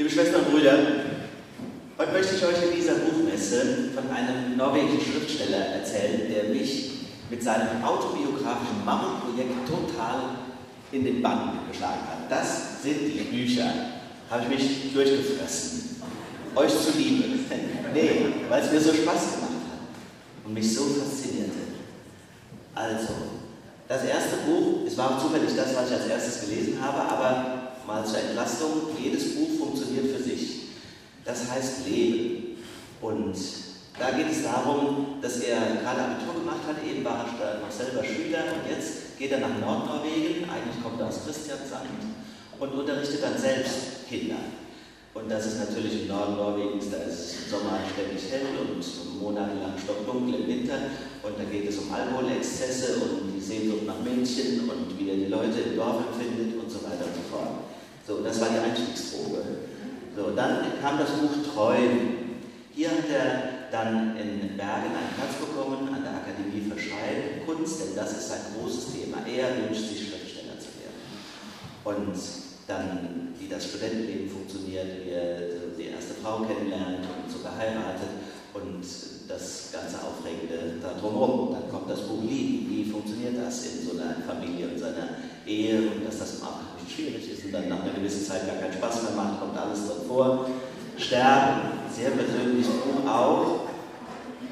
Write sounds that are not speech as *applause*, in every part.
Liebe Schwestern und Brüder, heute möchte ich euch in dieser Buchmesse von einem norwegischen Schriftsteller erzählen, der mich mit seinem autobiografischen Mammutprojekt total in den Bann geschlagen hat. Das sind die Bücher. Habe ich mich durchgefressen. Euch zuliebe. *laughs* Nee, weil es mir so Spaß gemacht hat und mich so faszinierte. Also, das erste Buch, es war zufällig das, was ich als erstes gelesen habe, aber mal zur Entlastung, jedes Buch funktioniert für sich. Das heißt Leben. Und da geht es darum, dass er gerade Abitur gemacht hat, eben war er noch selber Schüler und jetzt geht er nach Nordnorwegen, eigentlich kommt er aus Christiansand und unterrichtet dann selbst Kinder. Und das ist natürlich im Norden Norwegens, da ist es im Sommer ständig hell und monatelang stockdunkel im Winter. Und da geht es um Alkoholexzesse und die Sehnsucht nach Mädchen und wie er die Leute im Dorf empfindet und so weiter und so fort. So, das war die Einstiegsprobe. So, dann kam das Buch Träumen. Hier hat er dann in Bergen einen Platz bekommen an der Akademie für Schreibkunst, denn das ist sein großes Thema. Er wünscht sich Schriftsteller zu werden. Und dann wie das Studentenleben funktioniert, wie er die erste Frau kennenlernt und so geheiratet und das ganze Aufregende da drumherum. Dann kommt das Buch Lieben. Wie funktioniert das in so einer Familie und seiner Ehe und dass das im Abend schwierig ist und dann nach einer gewissen Zeit gar keinen Spaß mehr macht, kommt alles drin vor. Sterben, sehr persönlich auch.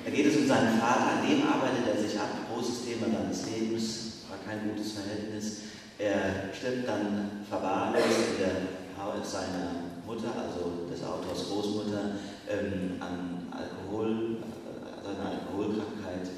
Da geht es um seinen Vater, an dem arbeitet er sich ab, großes Thema seines Lebens, war kein gutes Verhältnis. Er stirbt dann verwahrlost in der seiner Mutter, also des Autors Großmutter, ähm, an Alkohol, also eine Alkoholkrankheit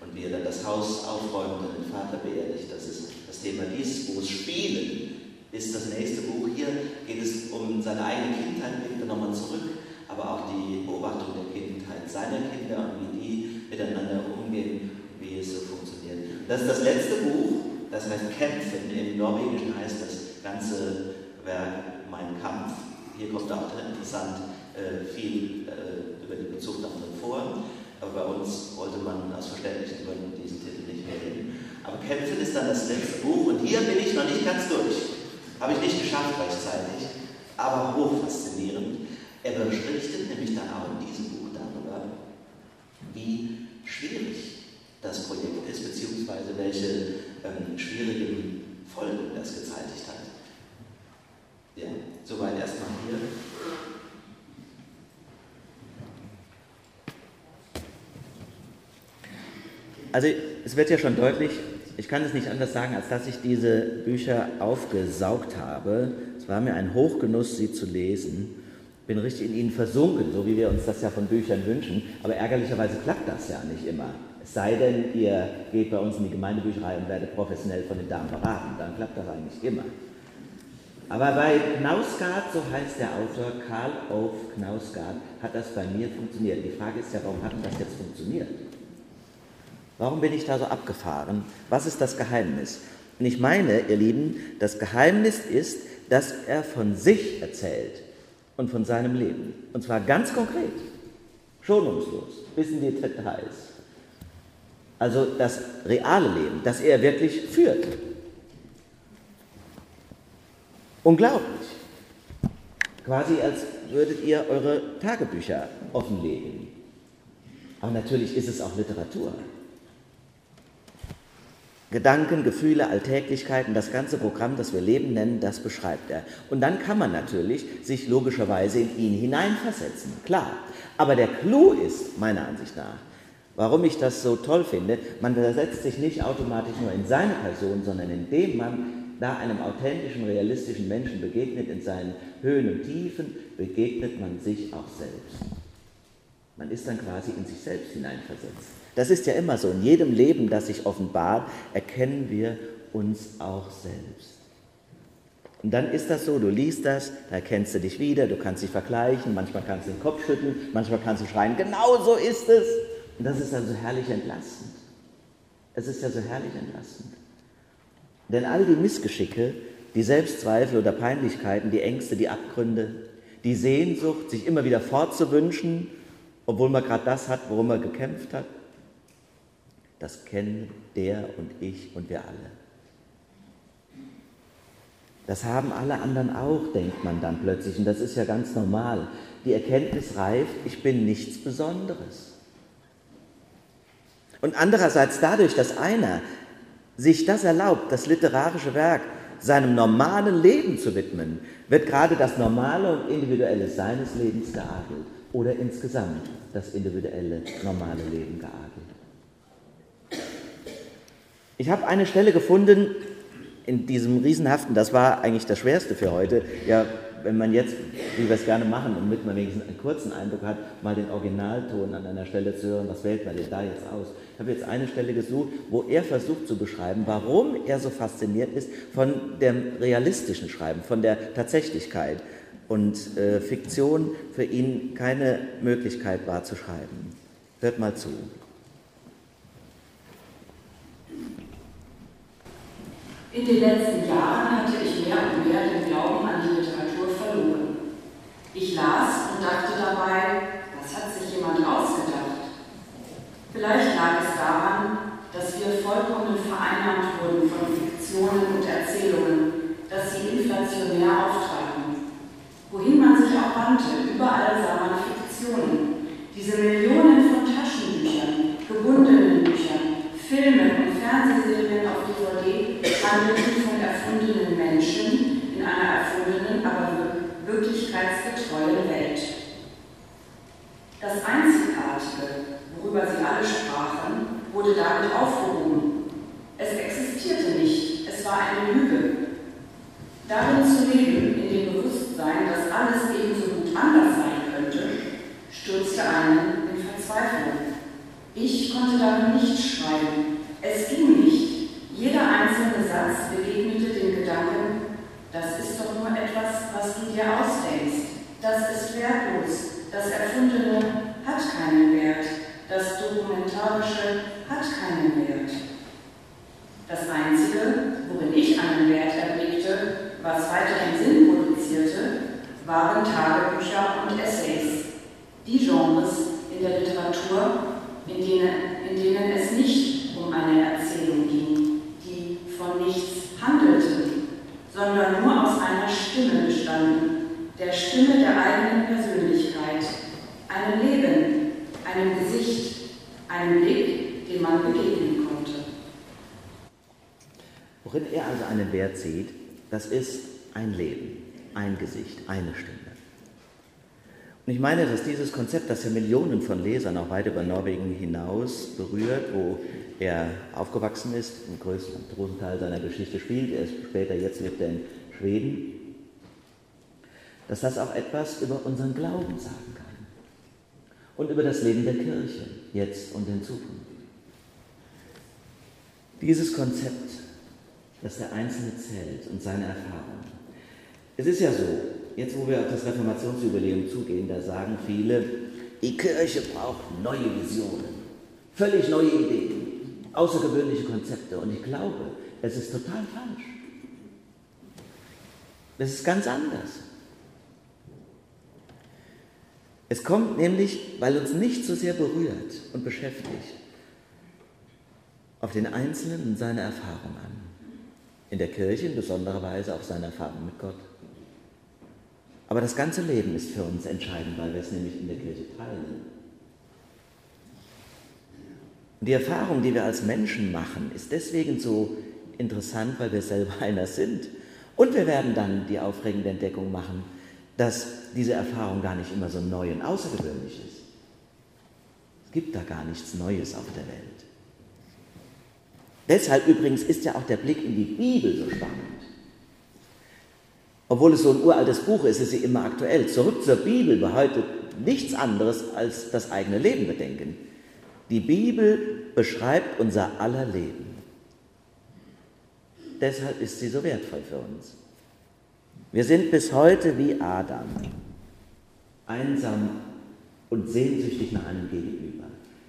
und wie er dann das Haus aufräumt und den Vater beerdigt. Das ist das Thema Buchs. Spielen ist das nächste Buch. Hier geht es um seine eigene Kindheit, blickt er nochmal zurück, aber auch die Beobachtung der Kindheit seiner Kinder und wie die miteinander umgehen, wie es so funktioniert. Das ist das letzte Buch das heißt kämpfen. Im Norwegischen heißt das ganze Werk Mein Kampf. Hier kommt auch interessant äh, viel äh, über die Bezugnahme vor. Aber bei uns wollte man aus verständlichen Gründen diesen Titel nicht wählen. Kämpfen ist dann das letzte Buch und hier bin ich noch nicht ganz durch. Habe ich nicht geschafft rechtzeitig, aber hochfaszinierend. Er berichtet nämlich dann auch in diesem Buch darüber, wie schwierig das Projekt ist, beziehungsweise welche ähm, schwierigen Folgen das gezeitigt hat. Ja, soweit erstmal hier. Also es wird ja schon deutlich, ich kann es nicht anders sagen, als dass ich diese Bücher aufgesaugt habe. Es war mir ein Hochgenuss, sie zu lesen. Bin richtig in ihnen versunken, so wie wir uns das ja von Büchern wünschen. Aber ärgerlicherweise klappt das ja nicht immer. Es sei denn, ihr geht bei uns in die Gemeindebücherei und werdet professionell von den Damen beraten, dann klappt das eigentlich immer. Aber bei Knausgard, so heißt der Autor, Karl Ove Knausgard, hat das bei mir funktioniert. Die Frage ist ja, warum hat das jetzt funktioniert? Warum bin ich da so abgefahren? Was ist das Geheimnis? Und ich meine, ihr Lieben, das Geheimnis ist, dass er von sich erzählt und von seinem Leben. Und zwar ganz konkret, schonungslos, bis in die Details. Also das reale Leben, das er wirklich führt. Unglaublich. Quasi als würdet ihr eure Tagebücher offenlegen. Aber natürlich ist es auch Literatur. Gedanken, Gefühle, Alltäglichkeiten, das ganze Programm, das wir Leben nennen, das beschreibt er. Und dann kann man natürlich sich logischerweise in ihn hineinversetzen, klar. Aber der Clou ist, meiner Ansicht nach, Warum ich das so toll finde, man versetzt sich nicht automatisch nur in seine Person, sondern indem man da einem authentischen, realistischen Menschen begegnet, in seinen Höhen und Tiefen, begegnet man sich auch selbst. Man ist dann quasi in sich selbst hineinversetzt. Das ist ja immer so. In jedem Leben, das sich offenbart, erkennen wir uns auch selbst. Und dann ist das so, du liest das, da erkennst du dich wieder, du kannst dich vergleichen, manchmal kannst du den Kopf schütteln, manchmal kannst du schreien, genau so ist es. Und das ist also herrlich entlastend. Es ist ja so herrlich entlastend. Denn all die Missgeschicke, die Selbstzweifel oder Peinlichkeiten, die Ängste, die Abgründe, die Sehnsucht, sich immer wieder fortzuwünschen, obwohl man gerade das hat, worum man gekämpft hat, das kennen der und ich und wir alle. Das haben alle anderen auch, denkt man dann plötzlich. Und das ist ja ganz normal. Die Erkenntnis reift, ich bin nichts Besonderes. Und andererseits dadurch, dass einer sich das erlaubt, das literarische Werk seinem normalen Leben zu widmen, wird gerade das normale und individuelle seines Lebens geadelt oder insgesamt das individuelle normale Leben geadelt. Ich habe eine Stelle gefunden in diesem riesenhaften, das war eigentlich das Schwerste für heute, ja, wenn man jetzt, wie wir es gerne machen, damit man wenigstens einen kurzen Eindruck hat, mal den Originalton an einer Stelle zu hören, was wählt man denn da jetzt aus? Ich habe jetzt eine Stelle gesucht, wo er versucht zu beschreiben, warum er so fasziniert ist von dem realistischen Schreiben, von der Tatsächlichkeit und äh, Fiktion für ihn keine Möglichkeit war zu schreiben. Hört mal zu. In den letzten Jahren hatte ich mehr und mehr den Glauben an die Literatur verloren. Ich las und dachte dabei, was hat sich jemand ausgedacht? Vielleicht lag es daran, dass wir vollkommen vereinnahmt wurden von Fiktionen und Erzählungen, dass sie inflationär auftraten. Wohin man sich auch wandte, überall sah man Fiktionen. Diese Millionen DVD handelten von erfundenen Menschen in einer erfundenen, aber wirklichkeitsgetreuen Welt. Das Einzigartige, worüber sie alle sprachen, wurde damit aufgehoben. Es existierte nicht, es war eine Lüge. Darin zu leben, in dem Bewusstsein, dass alles ebenso gut anders sein könnte, stürzte einen in Verzweiflung. Ich konnte darin nicht schreiben. Es ging nicht. Jeder einzelne Satz begegnete dem Gedanken, das ist doch nur etwas, was du dir ausdenkst. Das ist wertlos. Das Erfundene hat keinen Wert. Das Dokumentarische hat keinen Wert. Das Einzige, worin ich einen Wert erblickte, was weiterhin Sinn produzierte, waren Tagebücher und Essays. Die Genres in der Literatur, in denen, in denen es nicht um eine Erzählung ging, die von nichts handelte, sondern nur aus einer Stimme bestanden, der Stimme der eigenen Persönlichkeit, einem Leben, einem Gesicht, einem Blick, dem man begegnen konnte. Worin er also einen Wert sieht, das ist ein Leben, ein Gesicht, eine Stimme. Und ich meine, dass dieses Konzept, das ja Millionen von Lesern auch weit über Norwegen hinaus berührt, wo er aufgewachsen ist, im größten, Teil seiner Geschichte spielt, er ist später, jetzt lebt er in Schweden, dass das auch etwas über unseren Glauben sagen kann und über das Leben der Kirche, jetzt und in Zukunft. Dieses Konzept, dass der Einzelne zählt und seine Erfahrungen. Es ist ja so, jetzt wo wir auf das Reformationsjubiläum zugehen, da sagen viele, die Kirche braucht neue Visionen, völlig neue Ideen, außergewöhnliche Konzepte. Und ich glaube, es ist total falsch. Es ist ganz anders. Es kommt nämlich, weil uns nicht so sehr berührt und beschäftigt, auf den Einzelnen und seine Erfahrung an. In der Kirche in besonderer Weise auf seine Erfahrung mit Gott. Aber das ganze Leben ist für uns entscheidend, weil wir es nämlich in der Kirche teilen. Und die Erfahrung, die wir als Menschen machen, ist deswegen so interessant, weil wir selber *laughs* einer sind. Und wir werden dann die aufregende Entdeckung machen, dass diese Erfahrung gar nicht immer so neu und außergewöhnlich ist. Es gibt da gar nichts Neues auf der Welt. Deshalb übrigens ist ja auch der Blick in die Bibel so spannend. Obwohl es so ein uraltes Buch ist, ist sie immer aktuell. Zurück zur Bibel bedeutet nichts anderes als das eigene Leben bedenken. Die Bibel beschreibt unser aller Leben. Deshalb ist sie so wertvoll für uns. Wir sind bis heute wie Adam, einsam und sehnsüchtig nach einem Gegenüber.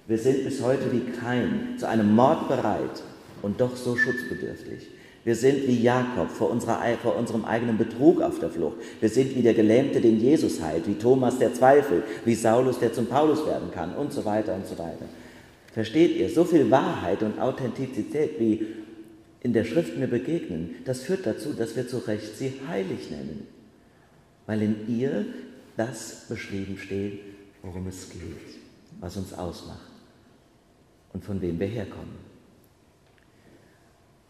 Wir sind bis heute wie Kain, zu einem Mord bereit und doch so schutzbedürftig. Wir sind wie Jakob vor, unserer, vor, unserem eigenen Betrug auf der Flucht. Wir sind wie der Gelähmte, den Jesus heilt, wie Thomas, der zweifelt, wie Saulus, der zum Paulus werden kann und so weiter und so weiter. Versteht ihr? So viel Wahrheit und Authentizität, wie in der Schrift mir begegnen, das führt dazu, dass wir zu Recht sie heilig nennen, weil in ihr das beschrieben steht, worum es geht, was uns ausmacht und von wem wir herkommen.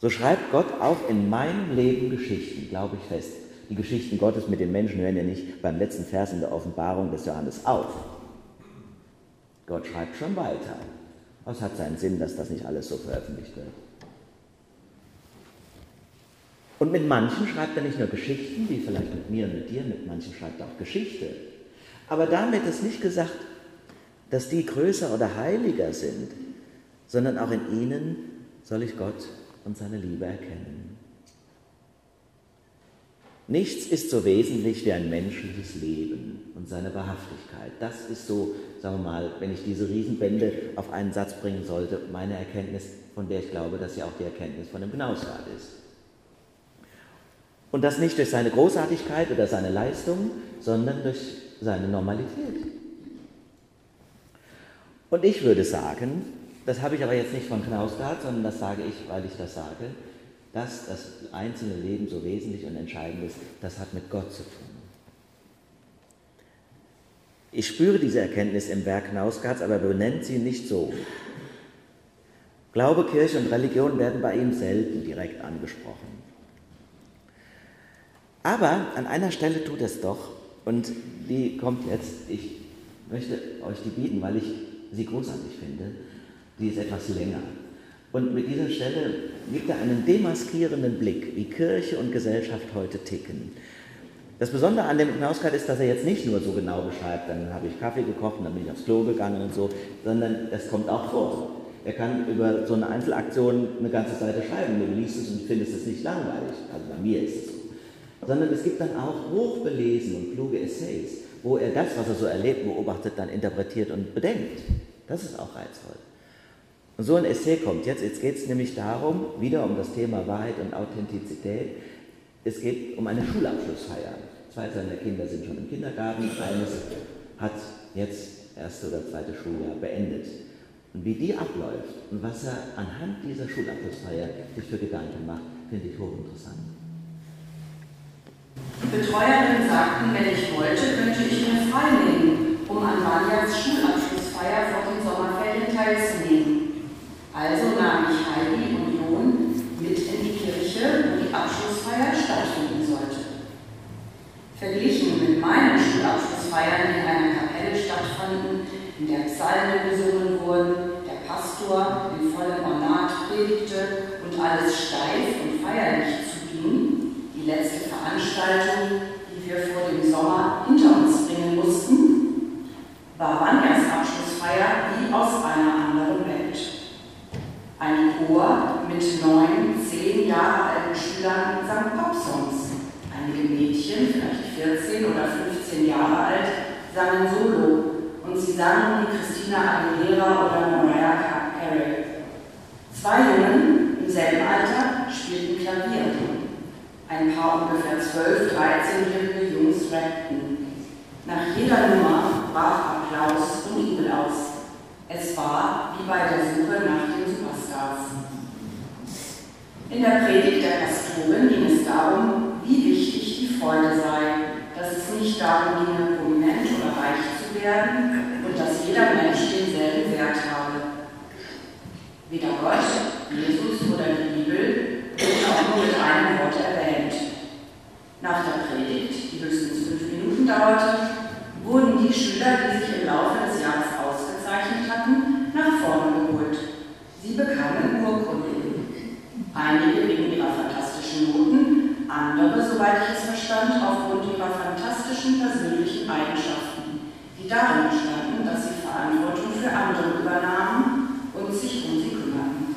So schreibt Gott auch in meinem Leben Geschichten, glaube ich fest. Die Geschichten Gottes mit den Menschen hören ja nicht beim letzten Vers in der Offenbarung des Johannes auf. Gott schreibt schon weiter. Es hat seinen Sinn, dass das nicht alles so veröffentlicht wird. Und mit manchen schreibt er nicht nur Geschichten, wie vielleicht mit mir und mit dir, mit manchen schreibt er auch Geschichte. Aber damit ist nicht gesagt, dass die größer oder heiliger sind, sondern auch in ihnen soll ich Gott und seine Liebe erkennen. Nichts ist so wesentlich wie ein menschliches Leben und seine Wahrhaftigkeit. Das ist so, sagen wir mal, wenn ich diese Riesenbände auf einen Satz bringen sollte, meine Erkenntnis, von der ich glaube, dass sie auch die Erkenntnis von dem Gnausgrad ist. Und das nicht durch seine Großartigkeit oder seine Leistung, sondern durch seine Normalität. Und ich würde sagen, das habe ich aber jetzt nicht von Knausgard, sondern das sage ich, weil ich das sage, dass das einzelne Leben so wesentlich und entscheidend ist, das hat mit Gott zu tun. Ich spüre diese Erkenntnis im Werk Knausgards, aber benennt sie nicht so. Glaube, Kirche und Religion werden bei ihm selten direkt angesprochen. Aber an einer Stelle tut es doch, und die kommt jetzt, ich möchte euch die bieten, weil ich sie großartig finde, die ist etwas länger. Und mit dieser Stelle gibt er einen demaskierenden Blick, wie Kirche und Gesellschaft heute ticken. Das Besondere an dem Knausgard ist, dass er jetzt nicht nur so genau beschreibt, dann habe ich Kaffee gekocht dann bin ich aufs Klo gegangen und so, sondern es kommt auch vor. Er kann über so eine Einzelaktion eine ganze Seite schreiben, du liest es und findest es nicht langweilig. Also bei mir ist es so. Sondern es gibt dann auch hochbelesen und kluge Essays, wo er das, was er so erlebt, beobachtet, dann interpretiert und bedenkt. Das ist auch reizvoll. Und so ein Essay kommt jetzt. Jetzt geht es nämlich darum, wieder um das Thema Wahrheit und Authentizität. Es geht um eine Schulabschlussfeier. Zwei seiner Kinder sind schon im Kindergarten, eines hat jetzt erste oder zweite Schuljahr beendet. Und wie die abläuft und was er anhand dieser Schulabschlussfeier sich für Gedanken macht, finde ich hochinteressant. Die Betreuerinnen sagten, wenn ich wollte, könnte ich mir frei nehmen, um an Vanjas Schulabschlussfeier vor den Sommerferien teilzunehmen. Also nahm ich Heidi und Jon mit in die Kirche, wo die Abschlussfeier stattfinden sollte. Verglichen mit meinen Schulabschlussfeiern, die in einer Kapelle stattfanden, in der Psalmen gesungen wurden, der Pastor in vollem Ornat predigte und alles steif und feierlich zuging, die letzte Veranstaltung, die wir vor dem Sommer hinter uns bringen mussten, war Vanjas Abschlussfeier wie aus einer anderen Welt. Ein Chor mit neun, zehn Jahre alten Schülern sang Popsongs. Einige Mädchen, vielleicht 14 oder 15 Jahre alt, sangen Solo und sie sangen wie Christina Aguilera oder Mariah Carey. Zwei Jungen im selben Alter spielten Klavier. Ein paar ungefähr 12, 13-jährige Jungs rappten. Nach jeder Nummer brach Applaus und Jubel aus. Es war wie bei der Suche nach den Superstars. In der Predigt der Pastorin ging es darum, wie wichtig die Freude sei, dass es nicht darum ginge, prominent oder reich zu werden und dass jeder Mensch denselben Wert habe. Weder Gott, Jesus oder die Bibel wurden auch nur mit einem Wort erwähnt. Nach der Predigt, die höchstens fünf Minuten dauerte, wurden die Schüler, die sich im Laufe des Jahres ausgezeichnet hatten, nach vorne geholt. Sie bekamen Urkunden. Einige wegen ihrer fantastischen Noten, andere, soweit ich es verstand, aufgrund ihrer fantastischen persönlichen Eigenschaften, die darin bestanden, dass sie Verantwortung für andere übernahmen und sich um sie kümmerten.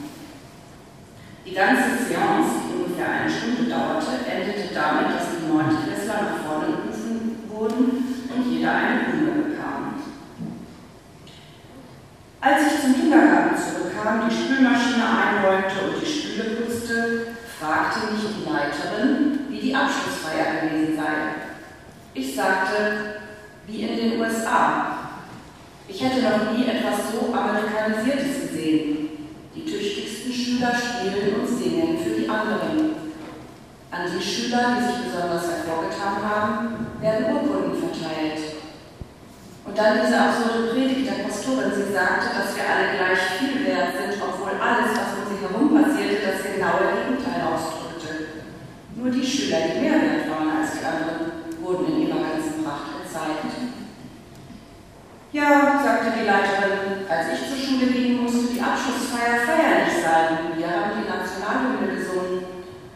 Die ganze Seance, die ungefähr eine Stunde dauerte, endete damit, dass die Neuntklässler nach vorne gerufen wurden und jeder eine Blume als ich zum Kindergarten zurückkam, die Spülmaschine einräumte und die Spüle putzte, fragte mich die Leiterin, wie die Abschlussfeier gewesen sei. Ich sagte, wie in den USA. Ich hätte noch nie etwas so Amerikanisiertes gesehen. Die tüchtigsten Schüler spielen und singen für die anderen. An die Schüler, die sich besonders hervorgetan haben, werden Urkunden verteilt. Und dann diese absurde Predigt der Pastorin. Sie sagte, dass wir alle gleich viel wert sind, obwohl alles, was um sie herum passierte, das genaue Gegenteil ausdrückte. Nur die Schüler, die mehr wert waren als die anderen, wurden in ihrer ganzen Pracht gezeigt. Ja, sagte die Leiterin, als ich zur Schule ging, musste die Abschlussfeier feierlich sein. Wir haben die Nationalhymne gesungen.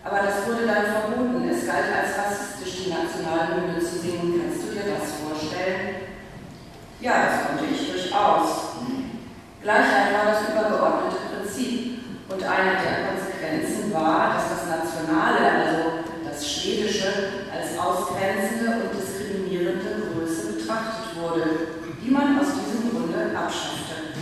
Aber das wurde dann verboten. Es galt als rassistisch, die Nationalhymne zu singen. Kannst du dir das vorstellen? Ja, das konnte ich durchaus. Gleichheit war das übergeordnete Prinzip. Und eine der Konsequenzen war, dass das Nationale, also das Schwedische, als ausgrenzende und diskriminierende Größe betrachtet wurde, die man aus diesem Grunde abschaffte.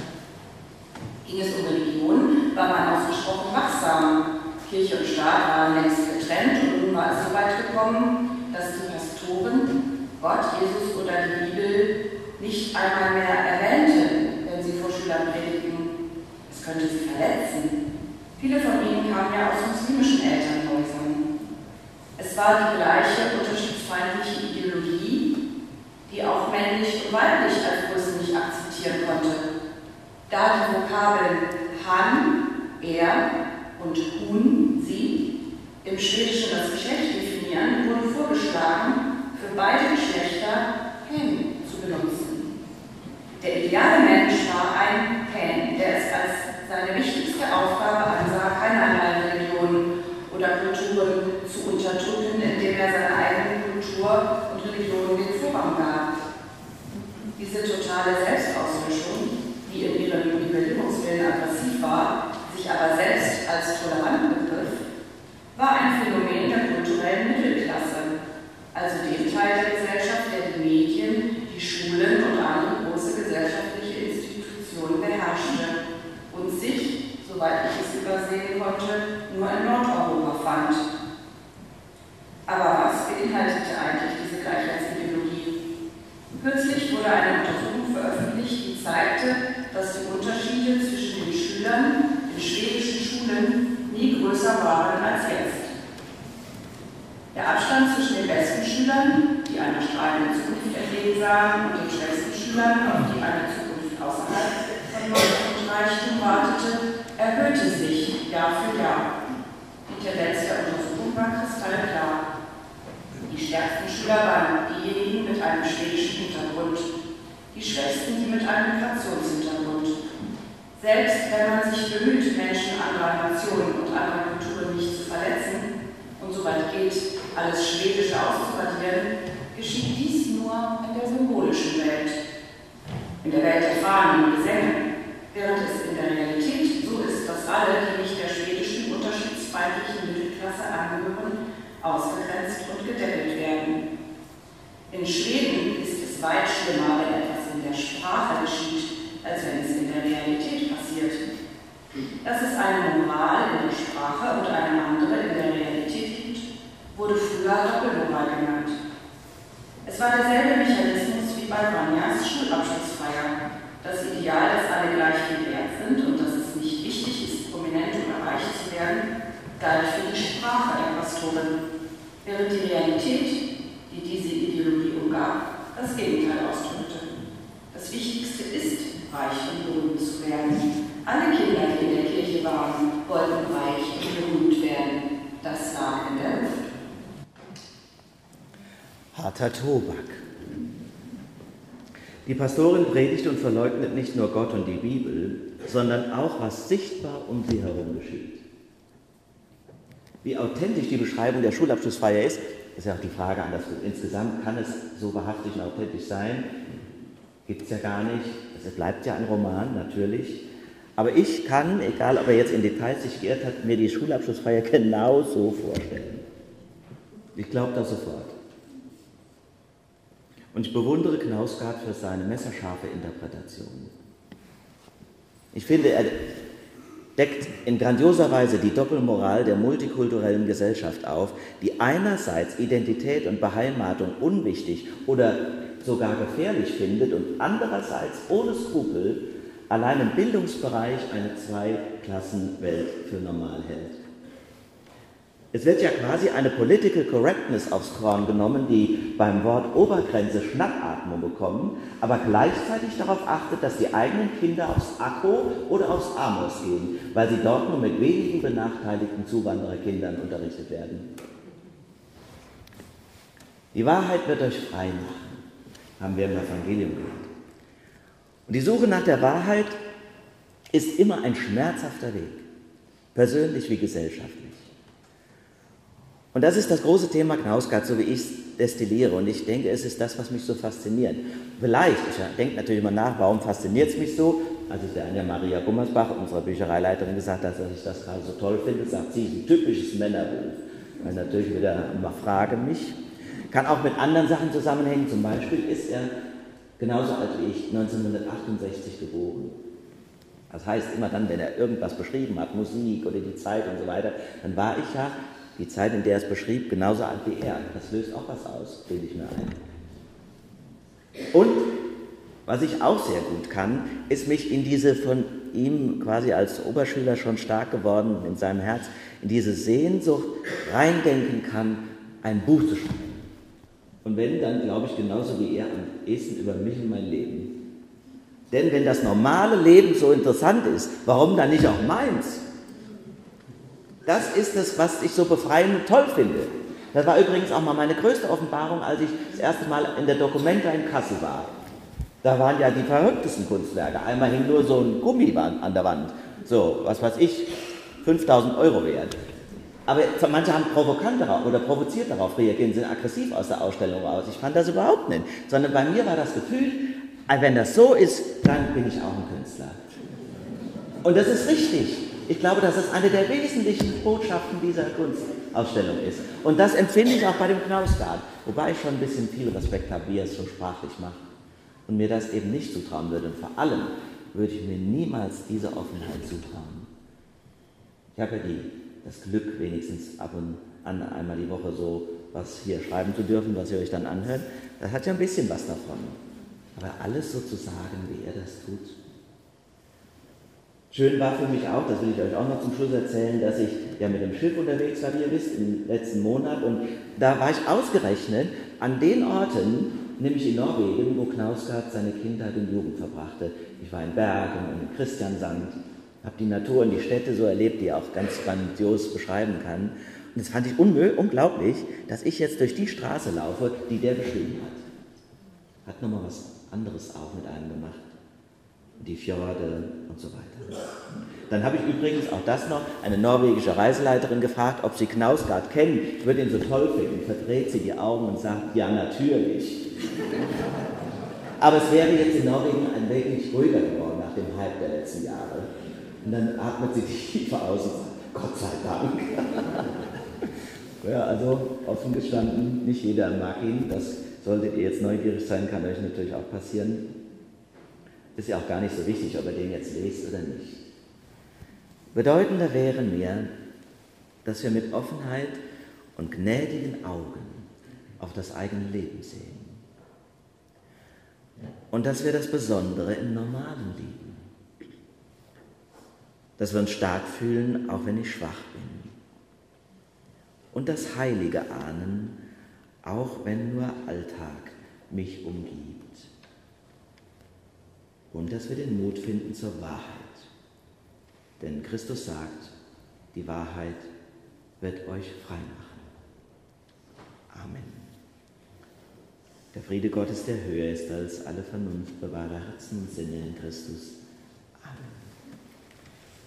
Ging es um Religion, war man ausgesprochen wachsam. Kirche und Staat waren längst getrennt und nun war es so weit gekommen, dass die Pastoren Gott, Jesus oder die Bibel nicht einmal mehr erwähnten, Schülern predigten. Es könnte sie verletzen. Viele von ihnen kamen ja aus muslimischen Elternhäusern. Es war die gleiche unterschiedsfeindliche Ideologie, die auch männlich und weiblich als Größe nicht akzeptieren konnte. Da die Vokabeln Han, er und Hun, sie, im Schwedischen das Geschlecht definieren, wurde vorgeschlagen, für beide Geschlechter Hen zu benutzen. Der ideale Mensch war ein Hen, der es als seine wichtigste Aufgabe ansah, keinerlei Religionen oder Kulturen zu unterdrücken, indem er seine eigene Kultur und Religion den Vorrang gab. Diese totale Selbstauslöschung, die in ihrem Nivellierungswillen aggressiv war, sich aber selbst als tolerant begriff, war ein Phänomen der kulturellen Mittelklasse, also dem Teil der Gesellschaft, der die Medien, die Schulen und andere große gesellschaftliche Institutionen beherrschte und sich, soweit ich es übersehen konnte, nur in Nordeuropa fand. Aber was beinhaltete eigentlich diese Gleichheitsideologie? Kürzlich wurde eine Untersuchung veröffentlicht, die zeigte, dass die Unterschiede zwischen den Schülern in schwedischen Schulen nie größer waren als jetzt. Der Abstand zwischen den besten Schülern, die eine strahlende Zukunft entgegen sahen, und den schwächsten Schülern, auf die eine Zukunft außerhalb von Macht und Reichtum wartete, erhöhte sich Jahr für Jahr. Die Tendenz der Untersuchung war kristallklar. Die stärksten Schüler waren diejenigen mit einem schwedischen Hintergrund, die schwächsten die mit einem Migrationshintergrund. Selbst wenn man sich bemüht, Menschen anderer Nationen und anderer Kulturen nicht zu verletzen und soweit geht, alles Schwedische auszuradieren, geschieht dies nur in der symbolischen Welt. In der Welt der Fahnen und Gesänge, während es in der Realität so ist, dass alle, die nicht der schwedischen unterschiedsfeindlichen Mittelklasse angehören, ausgegrenzt und gedeckelt werden. In Schweden ist es weit schlimmer, wenn etwas in der Sprache geschieht, als wenn es in der Realität passiert. Dass es eine Moral in der Sprache und eine andere in der Realität gibt, wurde früher Doppelmoral genannt. Es war derselbe Mechanismus wie bei Ranjas Schulabschlussfeier. Das Ideal, dass alle gleich viel wert sind und dass es nicht wichtig ist, prominent oder reich zu werden, galt für die Sprache der Pastorin, während die Realität, die diese Ideologie umgab, das Gegenteil ausdrückte. Das Wichtigste ist, reich und berühmt zu werden. Alle Kinder, die in der waren, wollten reich und berühmt werden. Das Luft. Harter Tobak. Die Pastorin predigt und verleugnet nicht nur Gott und die Bibel, sondern auch, was sichtbar um sie herum geschieht. Wie authentisch die Beschreibung der Schulabschlussfeier ist, ist ja auch die Frage an das Buch. Insgesamt kann es so wahrhaftig und authentisch sein, gibt es ja gar nicht. Es bleibt ja ein Roman, natürlich. Aber ich kann, egal ob er jetzt in Details sich geirrt hat, mir die Schulabschlussfeier genau so vorstellen. Ich glaube das sofort. Und ich bewundere Knausgard für seine messerscharfe Interpretation. Ich finde, er deckt in grandioser Weise die Doppelmoral der multikulturellen Gesellschaft auf, die einerseits Identität und Beheimatung unwichtig oder sogar gefährlich findet und andererseits ohne Skrupel allein im Bildungsbereich eine Zweiklassenwelt für normal hält. Es wird ja quasi eine Political Correctness aufs Korn genommen, die beim Wort Obergrenze Schnappatmung bekommen, aber gleichzeitig darauf achtet, dass die eigenen Kinder aufs Akko oder aufs Amos gehen, weil sie dort nur mit wenigen benachteiligten Zuwandererkindern unterrichtet werden. Die Wahrheit wird euch frei machen, haben wir im Evangelium gehört. Und die Suche nach der Wahrheit ist immer ein schmerzhafter Weg, persönlich wie gesellschaftlich. Und das ist das große Thema Knausgard, so wie ich es destilliere. Und ich denke, es ist das, was mich so fasziniert. Vielleicht, ich denke natürlich immer nach, warum fasziniert es mich so? Als ich der Anja Maria Gummersbach, unserer Büchereileiterin, gesagt habe, dass ich das gerade so toll finde, sagt sie, ein typisches Männerbuch. Weil natürlich wieder immer frage mich. Kann auch mit anderen Sachen zusammenhängen. Zum Beispiel ist er genauso alt wie ich, 1968 geboren. Das heißt, immer dann, wenn er irgendwas beschrieben hat, Musik oder die Zeit und so weiter, dann war ich ja die Zeit, in der er es beschrieb, genauso alt wie er. Das löst auch was aus, bilde ich mir ein. Und was ich auch sehr gut kann, ist mich in diese von ihm quasi als Oberschüler schon stark geworden, in seinem Herz, in diese Sehnsucht reindenken kann, ein Buch zu schreiben. Und wenn, dann glaube ich genauso wie er am ehesten über mich und mein Leben. Denn wenn das normale Leben so interessant ist, warum dann nicht auch meins? Das ist es, was ich so befreiend und toll finde. Das war übrigens auch mal meine größte Offenbarung, als ich das erste Mal in der Documenta in Kassel war. Da waren ja die verrücktesten Kunstwerke. Einmal hing nur so ein Gummi an der Wand. So, was weiß ich, 5000 Euro wert. Aber manche haben provokant darauf oder provoziert darauf reagiert, sind aggressiv aus der Ausstellung raus. Ich fand das überhaupt nicht. Sondern bei mir war das Gefühl, wenn das so ist, dann bin ich auch ein Künstler. Und das ist richtig. Ich glaube, dass es eine der wesentlichen Botschaften dieser Kunstausstellung ist. Und das empfinde ich auch bei dem Knausgard, wobei ich schon ein bisschen viel Respekt habe, wie er es so sprachlich macht. Und mir das eben nicht zutrauen würde. Und vor allem würde ich mir niemals diese Offenheit zutrauen. Ich habe ja die, das Glück, wenigstens ab und an einmal die Woche so was hier schreiben zu dürfen, was ihr euch dann anhört. Das hat ja ein bisschen was davon. Aber alles so zu sagen, wie er das tut, Schön war für mich auch, das will ich euch auch noch zum Schluss erzählen, dass ich ja mit dem Schiff unterwegs war, wie ihr wisst, im letzten Monat. Und da war ich ausgerechnet an den Orten, nämlich in Norwegen, wo Knausgard seine Kindheit und Jugend verbrachte. Ich war in Bergen und in Christiansand, habe die Natur und die Städte so erlebt, die er auch ganz grandios beschreiben kann. Und das fand ich unglaublich, dass ich jetzt durch die Straße laufe, die der beschrieben hat. Hat nochmal was anderes auch mit einem gemacht die Fjorde und so weiter. Dann habe ich übrigens auch das noch, eine norwegische Reiseleiterin gefragt, ob sie Knausgard kennen. Ich würde ihn so toll finden. Verdreht sie die Augen und sagt, ja, natürlich. Aber es wäre jetzt in Norwegen ein wenig ruhiger geworden nach dem Hype der letzten Jahre. Und dann atmet sie tiefer aus und sagt, Gott sei Dank. *laughs* ja, also offen gestanden, nicht jeder mag ihn. Das solltet ihr jetzt neugierig sein, kann euch natürlich auch passieren. Ist ja auch gar nicht so wichtig, ob er den jetzt lest oder nicht. Bedeutender wäre mir, dass wir mit Offenheit und gnädigen Augen auf das eigene Leben sehen. Und dass wir das Besondere im Normalen lieben. Dass wir uns stark fühlen, auch wenn ich schwach bin. Und das Heilige ahnen, auch wenn nur Alltag mich umgibt und dass wir den Mut finden zur Wahrheit. Denn Christus sagt, die Wahrheit wird euch frei machen. Amen. Der Friede Gottes, der höher ist als alle Vernunft, bewahre Herzen und Sinne in Christus